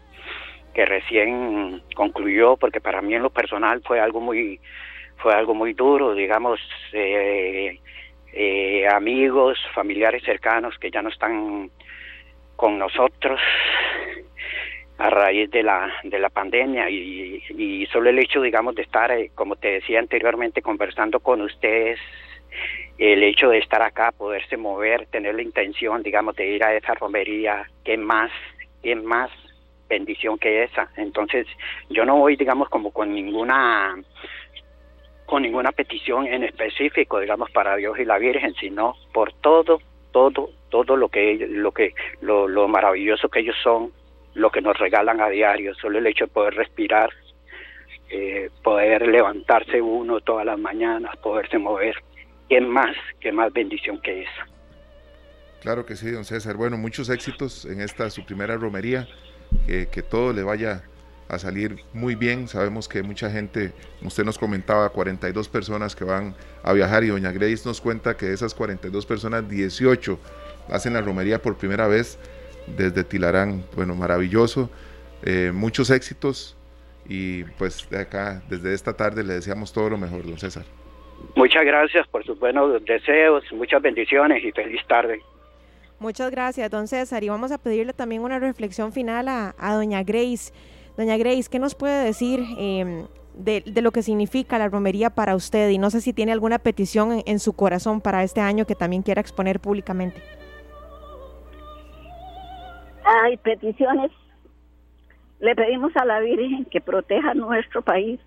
[SPEAKER 7] que recién concluyó, porque para mí en lo personal fue algo muy fue algo muy duro, digamos, eh, eh, amigos, familiares cercanos que ya no están con nosotros a raíz de la de la pandemia y, y solo el hecho digamos de estar eh, como te decía anteriormente conversando con ustedes el hecho de estar acá poderse mover tener la intención digamos de ir a esa romería qué más qué más bendición que esa entonces yo no voy digamos como con ninguna con ninguna petición en específico digamos para Dios y la Virgen sino por todo todo todo lo que lo que lo, lo maravilloso que ellos son lo que nos regalan a diario solo el hecho de poder respirar eh, poder levantarse uno todas las mañanas poderse mover qué más qué más bendición que esa
[SPEAKER 3] Claro que sí, don César. Bueno, muchos éxitos en esta su primera romería. Que, todo le vaya a salir muy bien. Sabemos que mucha gente, usted nos comentaba, 42 personas que van a viajar y doña Grace nos cuenta que de esas 42 personas, 18 hacen la romería por primera vez desde Tilarán. Bueno, maravilloso. Eh, muchos éxitos y pues de acá, desde esta tarde, le deseamos todo lo mejor, don César.
[SPEAKER 7] Muchas gracias por sus buenos deseos, muchas bendiciones y feliz tarde.
[SPEAKER 4] Muchas gracias, don César. Y vamos a pedirle también una reflexión final a, a doña Grace. Doña Grace, ¿qué nos puede decir eh, de, de, lo que significa la romería para usted? Y no sé si tiene alguna petición en, en, su corazón para este año que también quiera exponer públicamente.
[SPEAKER 8] Hay peticiones. Le pedimos a la Virgen que proteja nuestro país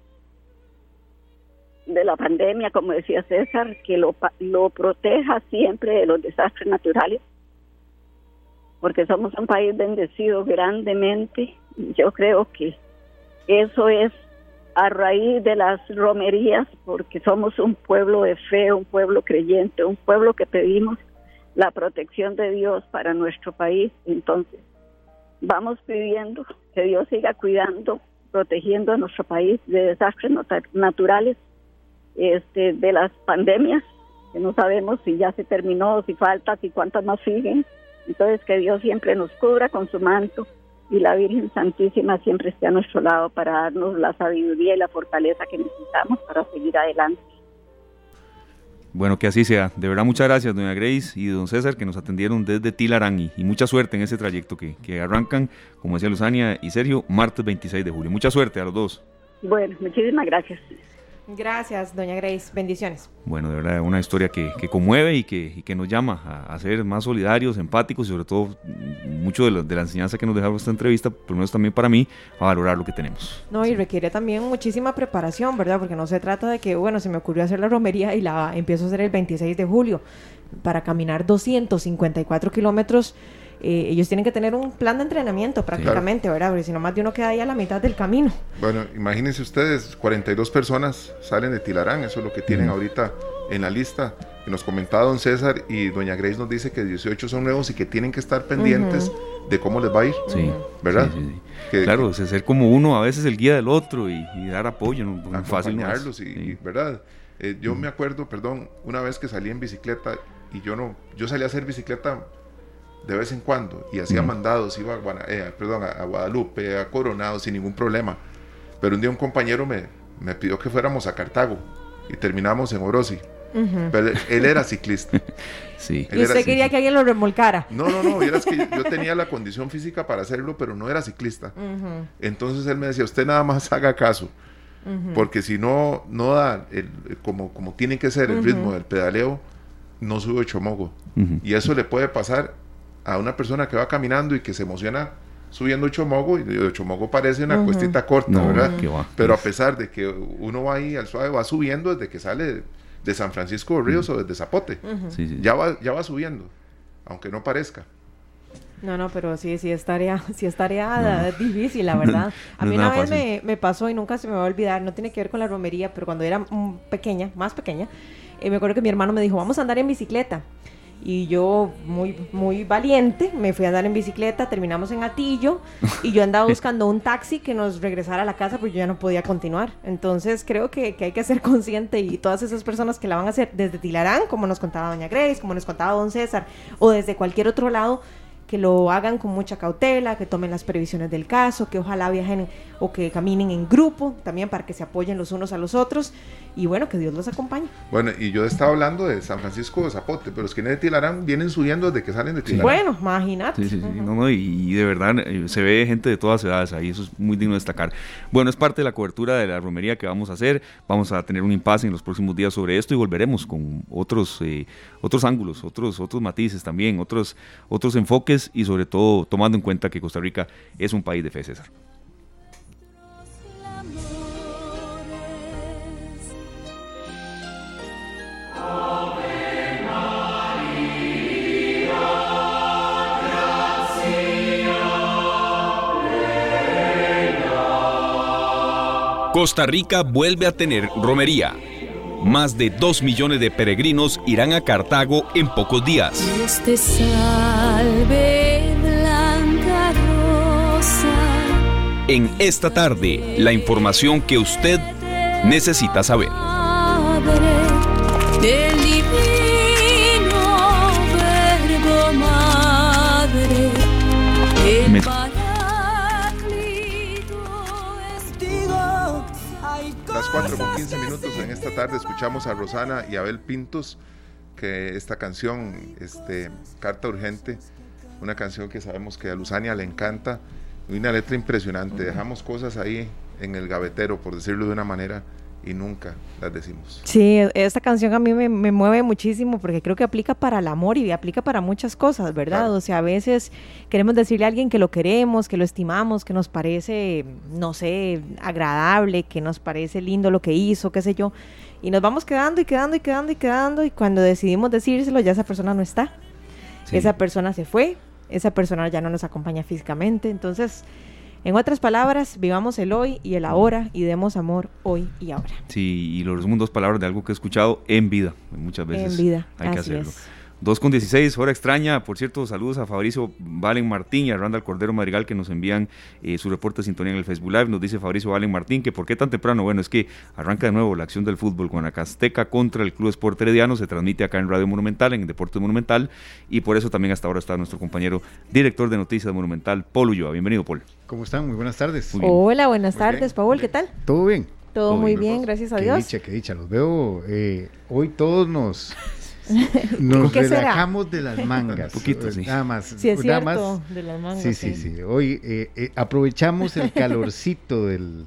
[SPEAKER 8] de la pandemia, como decía César, que lo, lo proteja siempre de los desastres naturales, porque somos un país bendecido grandemente. Yo creo que eso es a raíz de las romerías, porque somos un pueblo de fe, un pueblo creyente, un pueblo que pedimos la protección de Dios para nuestro país. Entonces, vamos pidiendo que Dios siga cuidando, protegiendo a nuestro país de desastres naturales este, de las pandemias, que no sabemos si ya se terminó, si falta, si cuántas más siguen. Entonces que Dios siempre nos cubra con su manto y la Virgen Santísima siempre esté a nuestro lado para darnos la sabiduría y la fortaleza que necesitamos para seguir adelante.
[SPEAKER 2] Bueno, que así sea. De verdad, muchas gracias, doña Grace y don César, que nos atendieron desde Tilarán y, y mucha suerte en ese trayecto que, que arrancan, como decía Luzania y Sergio, martes 26 de julio. Mucha suerte a los dos.
[SPEAKER 8] Bueno, muchísimas gracias.
[SPEAKER 4] Gracias, doña Grace. Bendiciones.
[SPEAKER 2] Bueno, de verdad, una historia que, que conmueve y que, y que, nos llama a, a, ser más solidarios, empáticos y sobre todo mucho de, lo, de la enseñanza que nos dejaba esta entrevista, por lo menos también para mí, a valorar lo que tenemos.
[SPEAKER 4] No, y requiere también muchísima preparación, ¿verdad? Porque no se trata de que, bueno, se me ocurrió hacer la romería y la empiezo a hacer el 26 de julio. Para caminar 254 kilómetros eh, ellos tienen que tener un plan de entrenamiento prácticamente, claro. ¿verdad? Porque si no más de uno queda ahí a la mitad del camino.
[SPEAKER 3] Bueno, imagínense ustedes, 42 personas salen de Tilarán, eso es lo que tienen mm. ahorita en la lista. Que nos comentaba don César y doña Grace nos dice que 18 son nuevos y que tienen que estar pendientes uh -huh. de cómo les va a ir.
[SPEAKER 2] Sí.
[SPEAKER 3] ¿Verdad?
[SPEAKER 2] Sí, sí, que, claro, que, ser como uno, a veces el guía del otro y, y dar apoyo, no,
[SPEAKER 3] fácil. No es. y, y, ¿verdad? Eh, yo me acuerdo, perdón, una vez que salí en bicicleta y yo no, yo salí a hacer bicicleta de vez en cuando y hacía mm. mandados, iba a, Guana, eh, perdón, a, Guadalupe, a Coronado sin ningún problema. Pero un día un compañero me, me pidió que fuéramos a Cartago y terminamos en Orosi. Uh -huh. Pero él era ciclista.
[SPEAKER 2] sí.
[SPEAKER 4] Él ¿Y usted quería que alguien lo remolcara?
[SPEAKER 3] No, no, no. Era que yo, yo, tenía la condición física para hacerlo, pero no era ciclista. Uh -huh. Entonces él me decía, usted nada más haga caso. Uh -huh. Porque si no, no da el, como, como tiene que ser el ritmo del pedaleo, no sube chomogo. Y eso le puede pasar a una persona que va caminando y que se emociona subiendo Chomogo, y Chomogo parece una uh -huh. cuestita corta, no, ¿verdad? Va, Pero a pesar de que uno va ahí al suave, va subiendo desde que sale de San Francisco de Ríos uh -huh. o desde Zapote. Uh -huh. sí, sí. Ya, va, ya va subiendo, aunque no parezca.
[SPEAKER 4] No, no, pero sí, sí es tarea, sí es tarea no. difícil, la verdad. A mí no una vez me, me, pasó y nunca se me va a olvidar, no tiene que ver con la romería, pero cuando era pequeña, más pequeña, eh, me acuerdo que mi hermano me dijo, vamos a andar en bicicleta y yo muy muy valiente me fui a andar en bicicleta terminamos en Atillo y yo andaba buscando un taxi que nos regresara a la casa porque yo ya no podía continuar. Entonces creo que, que, hay que ser consciente y todas esas personas que la van a hacer desde Tilarán como nos contaba doña Grace como nos contaba don César o desde cualquier otro lado que lo hagan con mucha cautela, que tomen las previsiones del caso, que ojalá viajen o que caminen en grupo, también para que se apoyen los unos a los otros y bueno, que Dios los acompañe.
[SPEAKER 3] Bueno, y yo estaba hablando de San Francisco de Zapote, pero los que de Tilarán vienen subiendo desde que salen de Tilarán.
[SPEAKER 4] Bueno, imagínate.
[SPEAKER 2] Sí, sí, sí. Uh -huh. no, no, y, y, de verdad eh, se ve gente de todas edades ahí, eso es muy digno de destacar. Bueno, es parte de la cobertura de la romería que vamos a hacer, vamos a tener un impasse en los próximos días sobre esto y volveremos con otros, eh, otros ángulos, otros, otros matices también, otros, otros enfoques y sobre todo tomando en cuenta que Costa Rica es un país de fe.
[SPEAKER 9] Costa Rica vuelve a tener romería. Más de 2 millones de peregrinos irán a Cartago en pocos días.
[SPEAKER 5] Dios te salve, blanca rosa,
[SPEAKER 9] En esta tarde, la información que usted necesita saber.
[SPEAKER 3] Tarde escuchamos a Rosana y Abel Pintos, que esta canción, este, Carta Urgente, una canción que sabemos que a Luzania le encanta, y una letra impresionante. Dejamos cosas ahí en el gavetero, por decirlo de una manera, y nunca las decimos.
[SPEAKER 4] Sí, esta canción a mí me, me mueve muchísimo porque creo que aplica para el amor y aplica para muchas cosas, ¿verdad?
[SPEAKER 3] Claro.
[SPEAKER 4] O sea, a veces queremos decirle a alguien que lo queremos, que lo estimamos, que nos parece, no sé, agradable, que nos parece lindo lo que hizo, qué sé yo. Y nos vamos quedando y quedando y quedando y quedando y cuando decidimos decírselo ya esa persona no está.
[SPEAKER 2] Sí.
[SPEAKER 4] Esa persona se fue, esa persona ya no nos acompaña físicamente. Entonces, en otras palabras, vivamos el hoy y el ahora y demos amor hoy y ahora.
[SPEAKER 2] Sí, y lo resumo en dos palabras de algo que he escuchado en vida. Muchas veces
[SPEAKER 4] En vida,
[SPEAKER 2] hay que hacerlo.
[SPEAKER 4] es.
[SPEAKER 2] 2 con 16, hora extraña. Por cierto, saludos a Fabricio Valen Martín y a Randall Cordero Madrigal que nos envían eh, su reporte de sintonía en el Facebook Live. Nos dice Fabricio Valen Martín que por qué tan temprano. Bueno, es que arranca de nuevo la acción del fútbol con la Casteca contra el Club Sport Herediano. Se transmite acá en Radio Monumental, en Deportes Monumental. Y por eso también hasta ahora está nuestro compañero director de noticias de Monumental, Paul Ulloa. Bienvenido, Paul.
[SPEAKER 10] ¿Cómo están? Muy buenas tardes.
[SPEAKER 2] Muy.
[SPEAKER 4] Hola, buenas
[SPEAKER 3] Muy bien,
[SPEAKER 4] tardes, Paul, ¿qué tal?
[SPEAKER 10] ¿Todo bien?
[SPEAKER 4] Todo,
[SPEAKER 2] Todo
[SPEAKER 4] muy
[SPEAKER 2] bien,
[SPEAKER 4] gracias a
[SPEAKER 10] Qué
[SPEAKER 4] Dios.
[SPEAKER 10] dicha, qué dicha. Los veo. eh, hoy todos nos, nos relajamos de las mangas.
[SPEAKER 2] Un poquito, sí.
[SPEAKER 10] Nada más.
[SPEAKER 4] Sí, es
[SPEAKER 10] nada
[SPEAKER 4] cierto,
[SPEAKER 10] más.
[SPEAKER 4] de las mangas.
[SPEAKER 10] Sí, sí, sí. Hoy eh, eh, aprovechamos el calorcito del,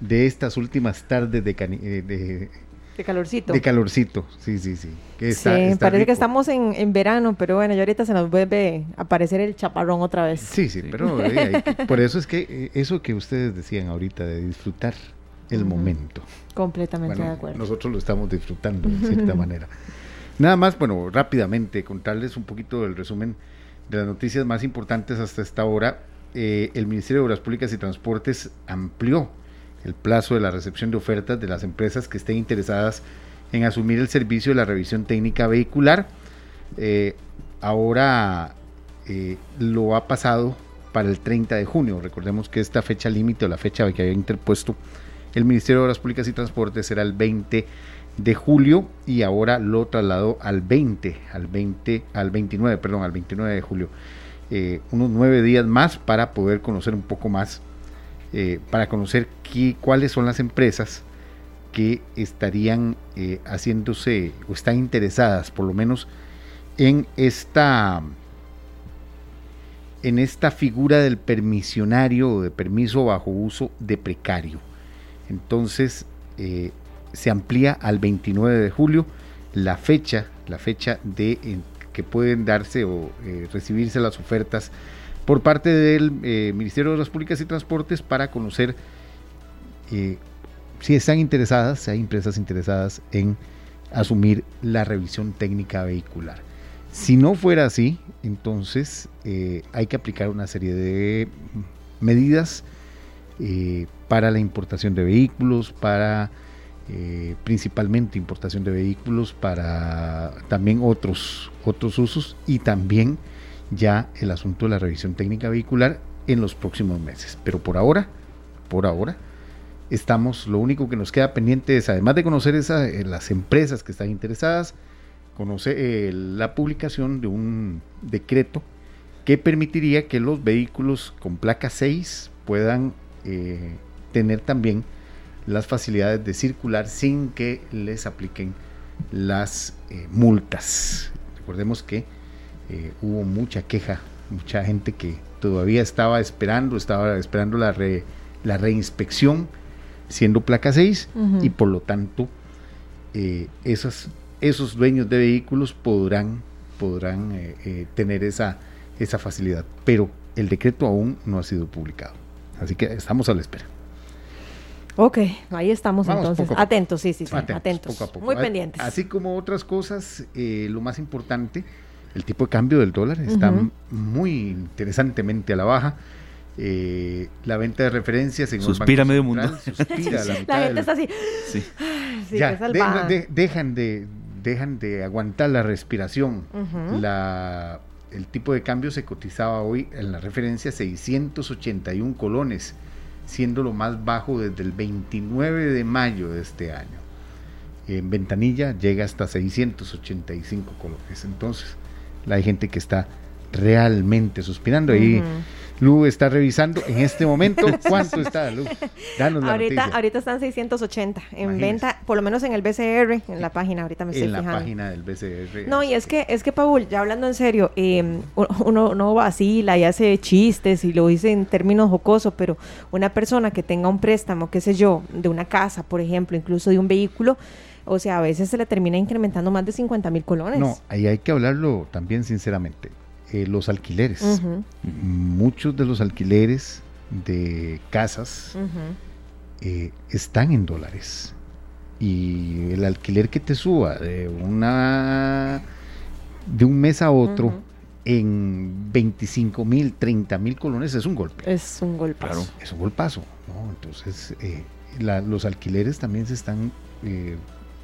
[SPEAKER 10] de estas últimas tardes de, cani- eh, de,
[SPEAKER 4] De calorcito.
[SPEAKER 10] de calorcito. Sí, sí, sí. Que está-
[SPEAKER 4] sí,
[SPEAKER 10] está
[SPEAKER 4] parece que estamos en, en verano, pero bueno, ya ahorita se nos vuelve a aparecer el chaparrón otra vez.
[SPEAKER 10] Sí, sí,
[SPEAKER 2] Sí.
[SPEAKER 10] pero eh, que- por eso es que eh, eso que ustedes decían ahorita de disfrutar el momento.
[SPEAKER 4] Completamente
[SPEAKER 10] Bueno,
[SPEAKER 4] de acuerdo.
[SPEAKER 10] nosotros lo estamos disfrutando de cierta manera. Nada más, bueno, rápidamente contarles un poquito del resumen de las noticias más importantes hasta esta hora. Eh, el Ministerio de Obras Públicas y Transportes amplió el plazo de la recepción de ofertas de las empresas que estén interesadas en asumir el servicio de la revisión técnica vehicular. Eh, ahora eh, lo ha pasado para el 30 de junio. Recordemos que esta fecha límite o la fecha que había interpuesto el Ministerio de Obras Públicas y Transportes era el 20 de julio y ahora lo trasladó al 20, al 20, al 29, perdón, al 29 de julio. Eh, unos nueve días más para poder conocer un poco más, eh, para conocer qué, cuáles son las empresas que estarían eh, haciéndose o están interesadas por lo menos en esta en esta figura del permisionario o de permiso bajo uso de precario. Entonces se amplía al 29 de julio la fecha, la fecha de en que pueden darse o eh, recibirse las ofertas por parte del eh, Ministerio de Obras Públicas y Transportes para conocer eh, si están interesadas, si hay empresas interesadas en asumir la revisión técnica vehicular. Si no fuera así, entonces eh, hay que aplicar una serie de medidas eh, para la importación de vehículos, para eh, principalmente importación de vehículos, para también otros, otros usos y también ya el asunto de la revisión técnica vehicular en los próximos meses. Pero por ahora, por ahora, estamos, lo único que nos queda pendiente es, además de conocer esa, eh, las empresas que están interesadas, conocer eh, la publicación de un decreto que permitiría que los vehículos con placa 6 puedan eh, tener también las facilidades de circular sin que les apliquen las eh, multas. Recordemos que eh, hubo mucha queja, mucha gente que todavía estaba esperando, estaba esperando la, re- la reinspección siendo placa 6
[SPEAKER 4] Ujú.
[SPEAKER 10] y por lo tanto eh, esas, esos dueños de vehículos podrán, podrán tener esa, esa facilidad. Pero el decreto aún no ha sido publicado. Así que estamos a la espera.
[SPEAKER 4] Ok, ahí estamos
[SPEAKER 10] Vamos
[SPEAKER 4] entonces.
[SPEAKER 10] poco.
[SPEAKER 4] Atentos, sí, sí, sí.
[SPEAKER 10] Atentos,
[SPEAKER 4] Atentos.
[SPEAKER 10] poco a poco.
[SPEAKER 4] Muy
[SPEAKER 10] A-
[SPEAKER 4] pendientes.
[SPEAKER 10] Así como otras cosas, eh, lo más importante, el tipo de cambio del dólar está muy interesantemente a la baja. Eh, la venta de referencias en
[SPEAKER 2] Suspira medio
[SPEAKER 10] Central
[SPEAKER 2] mundo.
[SPEAKER 10] Suspira la mitad
[SPEAKER 4] La
[SPEAKER 10] del-
[SPEAKER 4] gente está así.
[SPEAKER 2] Sí.
[SPEAKER 4] Sí,
[SPEAKER 10] ya, de- de- dejan, de, dejan de aguantar la respiración. La, el tipo de cambio se cotizaba hoy en la referencia 681 colones siendo lo más bajo desde el 29 de mayo de este año. En ventanilla llega hasta 685 coloques. Entonces, hay gente que está realmente suspirando. Ahí Lu está revisando en este momento cuánto está, Lu.
[SPEAKER 4] Danos la ahorita, noticia. ahorita están 680 en venta, por lo menos en el BCR, en la página, ahorita me estoy
[SPEAKER 10] en
[SPEAKER 4] fijando.
[SPEAKER 10] En la página del BCR.
[SPEAKER 4] No, y es que, es que Paul, ya hablando en serio, eh, uno no vacila y hace chistes y lo dice en términos jocosos, pero una persona que tenga un préstamo, qué sé yo, de una casa, por ejemplo, incluso de un vehículo, o sea, a veces se le termina incrementando más de 50 mil colones.
[SPEAKER 10] No, ahí hay que hablarlo también sinceramente. Eh, los alquileres. Muchos de los alquileres de casas eh, están en dólares. Y el alquiler que te suba de una de un mes a otro en 25 mil, 30 mil colones es un golpe.
[SPEAKER 4] Es un golpazo.
[SPEAKER 10] Es un golpazo. Entonces, eh, los alquileres también se están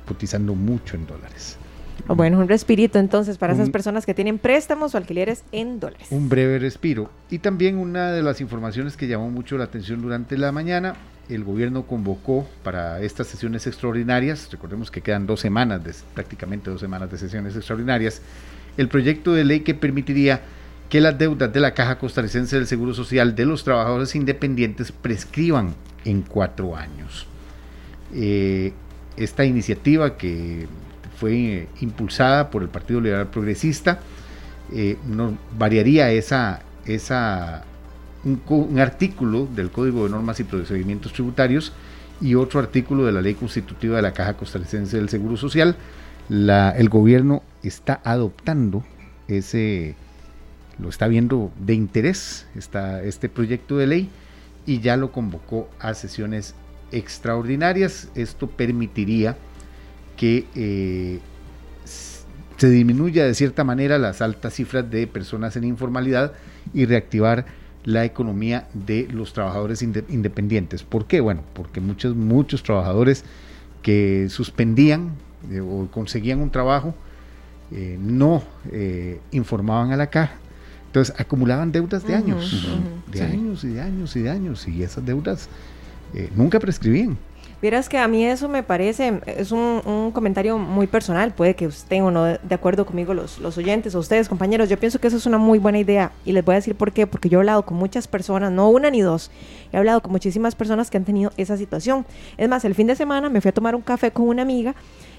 [SPEAKER 10] cotizando mucho en dólares.
[SPEAKER 4] Bueno, un respirito entonces para esas personas que tienen préstamos o alquileres en dólares.
[SPEAKER 10] Un breve respiro. Y también una de las informaciones que llamó mucho la atención durante la mañana, el gobierno convocó para estas sesiones extraordinarias, recordemos que quedan dos semanas, de, prácticamente dos semanas de sesiones extraordinarias, el proyecto de ley que permitiría que las deudas de la Caja Costarricense del Seguro Social de los trabajadores independientes prescriban en cuatro años. Eh, esta iniciativa que fue eh, impulsada por el Partido Liberal Progresista, eh, variaría esa, esa, un, artículo del Código de Normas y Procedimientos Tributarios y otro artículo de la Ley Constitutiva de la Caja Costarricense del Seguro Social. El gobierno está adoptando ese, lo está viendo de interés está este proyecto de ley y ya lo convocó a sesiones extraordinarias. Esto permitiría que eh, se disminuya de cierta manera las altas cifras de personas en informalidad y reactivar la economía de los trabajadores independientes. ¿Por qué? Bueno, porque muchos, muchos trabajadores que suspendían eh, o conseguían un trabajo eh, no informaban a la caja. Entonces acumulaban deudas de años, de años y de años y de años, y esas deudas nunca prescribían.
[SPEAKER 4] Vieras que a mí eso me parece, es un, comentario muy personal, puede que estén o no de acuerdo conmigo los, los oyentes o ustedes compañeros, yo pienso que eso es una muy buena idea y les voy a decir por qué, porque yo he hablado con muchas personas, no una ni dos, he hablado con muchísimas personas que han tenido esa situación. Es más, el fin de semana me fui a tomar un café con una amiga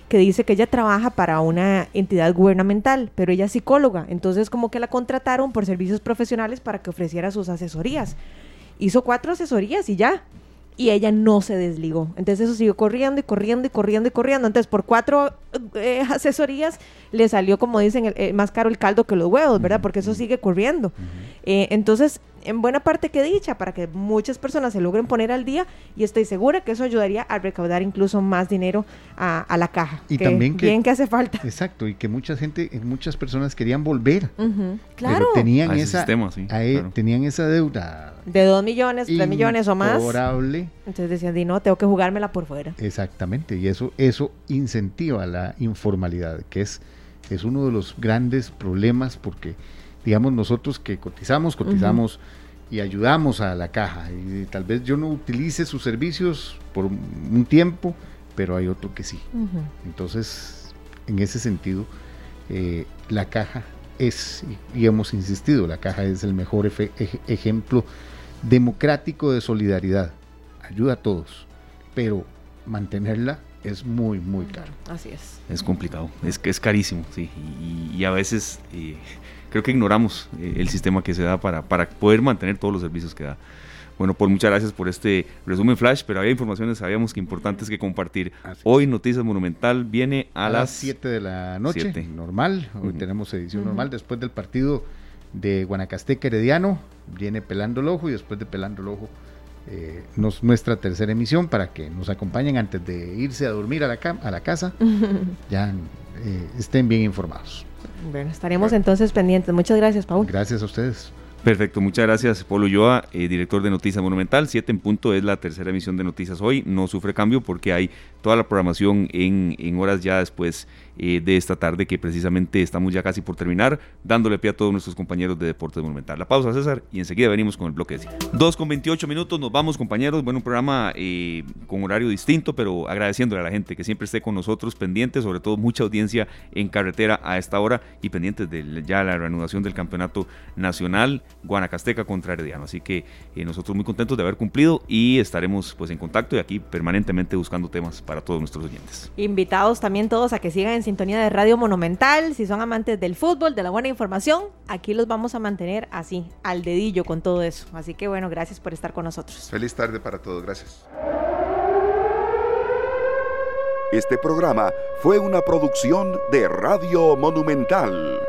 [SPEAKER 4] que dice que ella trabaja para una entidad gubernamental, pero ella es psicóloga, entonces como que la contrataron por servicios profesionales para que ofreciera sus asesorías. Hizo cuatro asesorías y ya y ella no se desligó. Entonces eso siguió corriendo y corriendo y corriendo y corriendo. Entonces por cuatro eh, asesorías le salió, como dicen, más caro el caldo que los huevos, ¿verdad? Porque eso sigue corriendo. Eh, entonces en buena parte que dicha para que muchas personas se logren poner al día y estoy segura que eso ayudaría a recaudar incluso más dinero a, la caja.
[SPEAKER 10] Y también
[SPEAKER 4] que, bien que hace falta.
[SPEAKER 10] Exacto, y que mucha gente, muchas personas querían volver.
[SPEAKER 4] claro.
[SPEAKER 10] tenían esa, tenían esa deuda.
[SPEAKER 4] De dos millones, tres millones o más.
[SPEAKER 10] Favorable.
[SPEAKER 4] Entonces decían, di no, tengo que jugármela por fuera.
[SPEAKER 10] Exactamente, y eso, eso incentiva la informalidad, que es, es uno de los grandes problemas porque digamos nosotros que cotizamos, cotizamos y ayudamos a la caja. Y tal vez yo no utilice sus servicios por un tiempo, pero hay otro que sí. Entonces, en ese sentido, eh, la caja es, y hemos insistido, la caja es el mejor ejemplo democrático de solidaridad. Ayuda a todos, pero mantenerla es muy, muy caro.
[SPEAKER 4] Así es.
[SPEAKER 2] Es complicado, es que es carísimo, sí. Y, a veces eh, creo que ignoramos eh, el sistema que se da para, para poder mantener todos los servicios que da. Bueno, pues muchas gracias por este resumen flash, pero había informaciones, sabíamos que importantes que compartir. Hoy Noticias Monumental viene a, las
[SPEAKER 10] 7 de la noche, normal. Hoy tenemos edición normal después del partido de Guanacasteca Herediano. Viene Pelando el Ojo y después de Pelando el Ojo eh, nos, nuestra tercera emisión para que nos acompañen antes de irse a dormir a la, a la casa. ya eh, estén bien informados.
[SPEAKER 4] Bueno, estaremos entonces pendientes. Muchas gracias, Paul.
[SPEAKER 10] Gracias a ustedes.
[SPEAKER 2] Perfecto, muchas gracias, Polo Ulloa, eh, director de Noticias Monumental. Siete en punto es la tercera emisión de Noticias hoy. No sufre cambio porque hay toda la programación en, en horas ya después eh, de esta tarde, que precisamente estamos ya casi por terminar, dándole pie a todos nuestros compañeros de Deportes Monumental. La pausa, César, y enseguida venimos con el bloque de cine. Dos con 28 minutos, nos vamos, compañeros. Bueno, un programa eh, con horario distinto, pero agradeciéndole a la gente que siempre esté con nosotros, pendientes, sobre todo mucha audiencia en carretera a esta hora y pendientes de ya la reanudación del campeonato nacional Guanacasteca contra Herediano. Así que eh, nosotros muy contentos de haber cumplido y estaremos pues en contacto y aquí permanentemente buscando temas para todos nuestros oyentes.
[SPEAKER 4] Invitados también todos a que sigan en sintonía de Radio Monumental. Si son amantes del fútbol, de la buena información, aquí los vamos a mantener así, al dedillo con todo eso. Así que bueno, gracias por estar con nosotros.
[SPEAKER 3] Feliz tarde para todos, gracias.
[SPEAKER 1] Este programa fue una producción de Radio Monumental.